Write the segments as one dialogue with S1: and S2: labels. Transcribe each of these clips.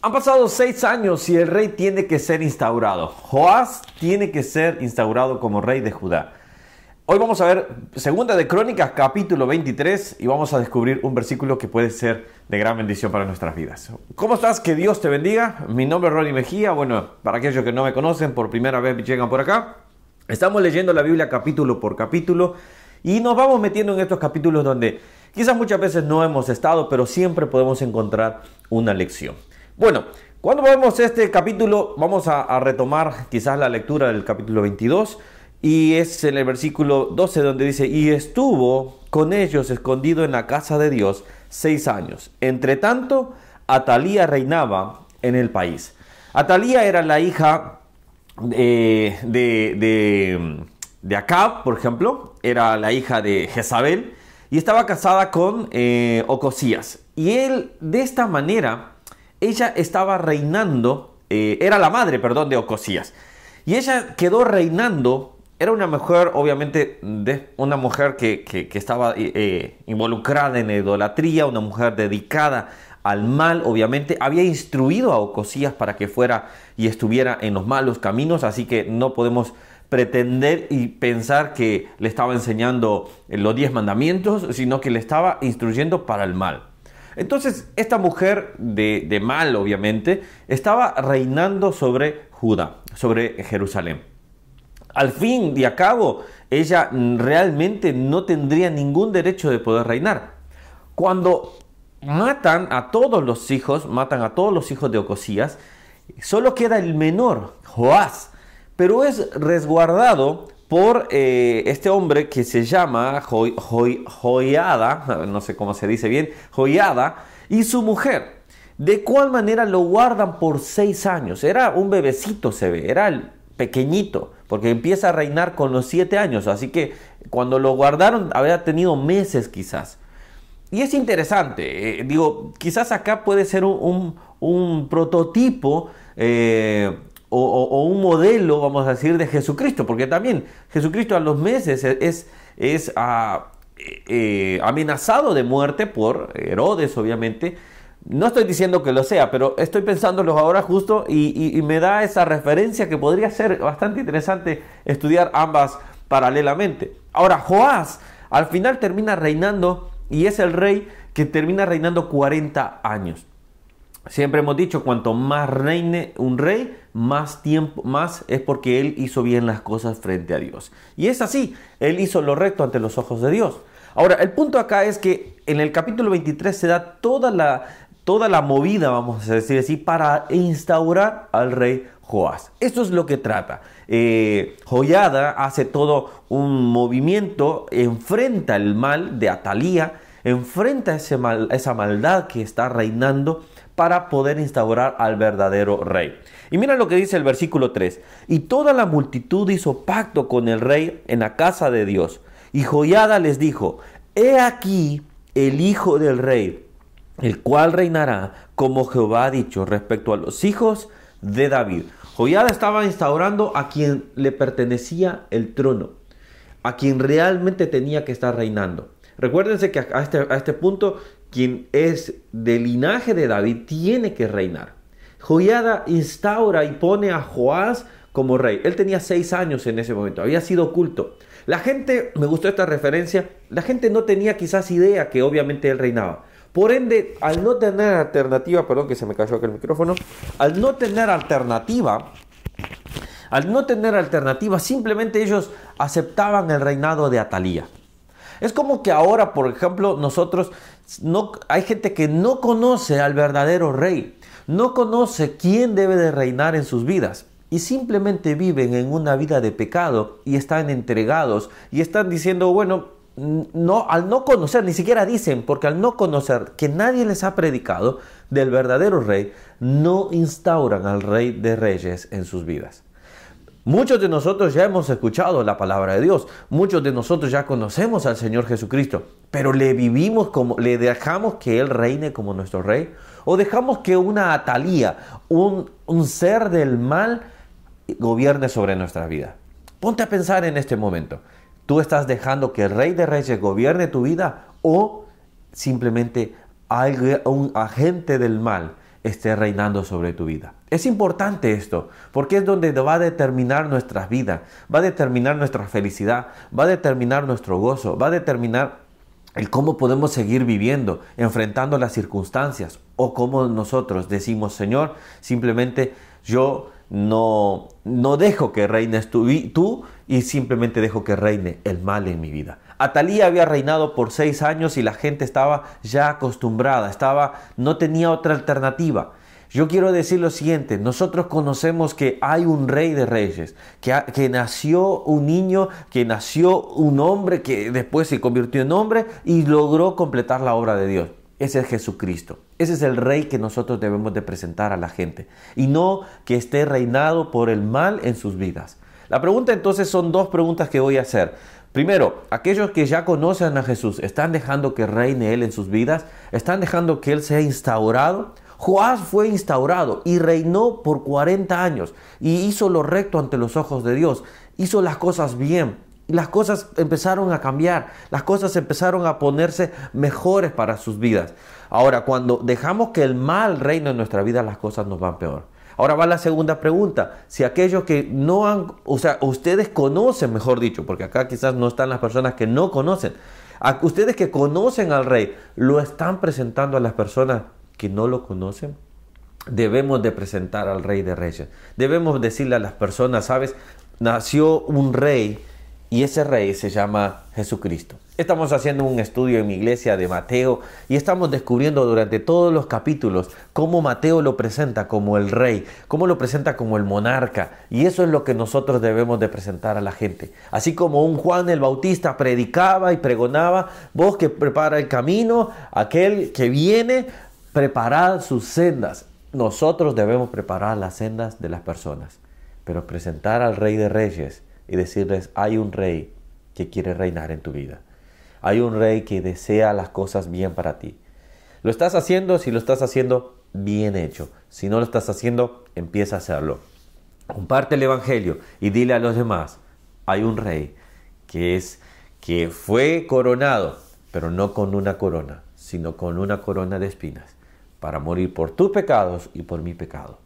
S1: Han pasado seis años y el rey tiene que ser instaurado. Joás tiene que ser instaurado como rey de Judá. Hoy vamos a ver Segunda de Crónicas, capítulo 23, y vamos a descubrir un versículo que puede ser de gran bendición para nuestras vidas. ¿Cómo estás? Que Dios te bendiga. Mi nombre es Ronnie Mejía. Bueno, para aquellos que no me conocen, por primera vez llegan por acá. Estamos leyendo la Biblia capítulo por capítulo y nos vamos metiendo en estos capítulos donde quizás muchas veces no hemos estado, pero siempre podemos encontrar una lección. Bueno, cuando vemos este capítulo, vamos a, retomar quizás la lectura del capítulo 22 y es en el versículo 12 donde dice, y estuvo con ellos escondido en la casa de Dios seis años. Entre tanto, Atalía reinaba en el país. Atalía era la hija de, de, de, Acab, por ejemplo, era la hija de Jezabel y estaba casada con eh, Ocosías. Y él, de esta manera, ella estaba reinando, eh, era la madre, perdón, de Ocosías. Y ella quedó reinando era una mujer, obviamente, de, una mujer que, estaba eh, eh, involucrada en idolatría, una mujer dedicada al mal, obviamente. Había instruido a Ocosías para que fuera y estuviera en los malos caminos, así que no podemos pretender y pensar que le estaba enseñando los diez mandamientos, sino que le estaba instruyendo para el mal. Entonces, esta mujer de, mal, obviamente, estaba reinando sobre Judá, sobre Jerusalén al fin y a cabo, ella realmente no tendría ningún derecho de poder reinar. Cuando matan a todos los hijos, matan a todos los hijos de Ocosías, solo queda el menor, Joás, pero es resguardado por eh, este hombre que se llama Joiada, no sé cómo se dice bien, Joiada, y su mujer. ¿De cuál manera lo guardan por seis años? Era un bebecito, se ve, era el pequeñito porque empieza a reinar con los siete años, así que cuando lo guardaron había tenido meses quizás. Y es interesante, eh, digo, quizás acá puede ser un, prototipo eh, o, un modelo, vamos a decir, de Jesucristo, porque también Jesucristo a los meses es, es, ah, eh, amenazado de muerte por Herodes, obviamente, no estoy diciendo que lo sea, pero estoy pensándolo ahora justo y, me da esa referencia que podría ser bastante interesante estudiar ambas paralelamente. Ahora, Joás al final termina reinando y es el rey que termina reinando 40 años. Siempre hemos dicho, cuanto más reine un rey, más tiempo, más es porque él hizo bien las cosas frente a Dios. Y es así, él hizo lo recto ante los ojos de Dios. Ahora, el punto acá es que en el capítulo 23 se da toda la, toda la movida, vamos a decir así, para instaurar al rey Joás. Esto es lo que trata. Eh, Joyada hace todo un movimiento, enfrenta el mal de Atalía, enfrenta ese mal, esa maldad que está reinando para poder instaurar al verdadero rey. Y mira lo que dice el versículo 3. Y toda la multitud hizo pacto con el rey en la casa de Dios. Y Joyada les dijo, he aquí el hijo del rey el cual reinará como Jehová ha dicho respecto a los hijos de David. Joiada estaba instaurando a quien le pertenecía el trono, a quien realmente tenía que estar reinando. Recuérdense que a este, a este punto, quien es del linaje de David tiene que reinar. Joiada instaura y pone a Joás como rey. Él tenía seis años en ese momento, había sido oculto. La gente, me gustó esta referencia, la gente no tenía quizás idea que obviamente él reinaba. Por ende, al no tener alternativa, perdón que se me cayó aquel micrófono, al no tener alternativa, al no tener alternativa, simplemente ellos aceptaban el reinado de Atalía. Es como que ahora, por ejemplo, nosotros, no, hay gente que no conoce al verdadero rey, no conoce quién debe de reinar en sus vidas y simplemente viven en una vida de pecado y están entregados y están diciendo, bueno, no, al no conocer, ni siquiera dicen, porque al no conocer que nadie les ha predicado del verdadero rey, no instauran al rey de reyes en sus vidas. Muchos de nosotros ya hemos escuchado la palabra de Dios, muchos de nosotros ya conocemos al Señor Jesucristo, pero le vivimos como, le dejamos que Él reine como nuestro rey, o dejamos que una atalía, un, ser del mal, gobierne sobre nuestra vida. Ponte a pensar en este momento. ¿Tú estás dejando que el Rey de Reyes gobierne tu vida o simplemente un agente del mal esté reinando sobre tu vida. Es importante esto, porque es donde va a determinar nuestras vidas, va a determinar nuestra felicidad, va a determinar nuestro gozo, va a determinar el cómo podemos seguir viviendo, enfrentando las circunstancias, o cómo nosotros decimos, Señor, simplemente yo no, no dejo que reines tú, tú y simplemente dejo que reine el mal en mi vida. Atalía había reinado por seis años y la gente estaba ya acostumbrada, estaba, no tenía otra alternativa. Yo quiero decir lo siguiente, nosotros conocemos que hay un rey de reyes, que, nació un niño, que nació un hombre, que después se convirtió en hombre y logró completar la obra de Dios. Ese es Jesucristo. Ese es el rey que nosotros debemos de presentar a la gente. Y no que esté reinado por el mal en sus vidas. La pregunta entonces son dos preguntas que voy a hacer. Primero, aquellos que ya conocen a Jesús, ¿están dejando que reine Él en sus vidas? ¿Están dejando que Él sea instaurado? Joás fue instaurado y reinó por 40 años y hizo lo recto ante los ojos de Dios. Hizo las cosas bien y las cosas empezaron a cambiar. Las cosas empezaron a ponerse mejores para sus vidas. Ahora, cuando dejamos que el mal reine en nuestra vida, las cosas nos van peor. Ahora va la segunda pregunta. Si aquellos que no han, o sea, ustedes conocen, mejor dicho, porque acá quizás no están las personas que no conocen, a ustedes que conocen al rey, lo están presentando a las personas que no lo conocen. Debemos de presentar al rey de reyes. Debemos decirle a las personas, sabes, nació un rey y ese rey se llama Jesucristo. Estamos haciendo un estudio en mi iglesia de Mateo y estamos descubriendo durante todos los capítulos cómo Mateo lo presenta como el rey, cómo lo presenta como el monarca. Y eso es lo que nosotros debemos de presentar a la gente. Así como un Juan el Bautista predicaba y pregonaba, vos que prepara el camino, aquel que viene, preparad sus sendas. Nosotros debemos preparar las sendas de las personas, pero presentar al rey de reyes y decirles, hay un rey que quiere reinar en tu vida. Hay un rey que desea las cosas bien para ti. Lo estás haciendo, si lo estás haciendo, bien hecho. Si no lo estás haciendo, empieza a hacerlo. Comparte el Evangelio y dile a los demás, hay un rey que es que fue coronado, pero no con una corona, sino con una corona de espinas, para morir por tus pecados y por mi pecado.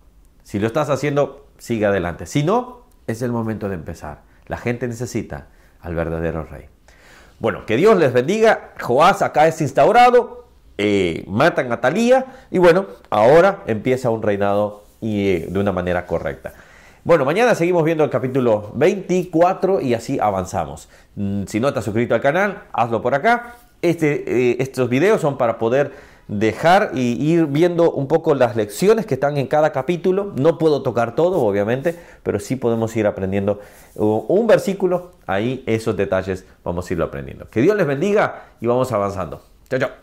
S1: Si lo estás haciendo, sigue adelante. Si no, es el momento de empezar. La gente necesita al verdadero rey. Bueno, que Dios les bendiga. Joás acá es instaurado, eh, matan a Talía y bueno, ahora empieza un reinado y, eh, de una manera correcta. Bueno, mañana seguimos viendo el capítulo 24 y así avanzamos. Mm, si no estás suscrito al canal, hazlo por acá. Este, eh, estos videos son para poder dejar y ir viendo un poco las lecciones que están en cada capítulo. No puedo tocar todo, obviamente, pero sí podemos ir aprendiendo un versículo. Ahí esos detalles vamos a irlo aprendiendo. Que Dios les bendiga y vamos avanzando. Chao, chao.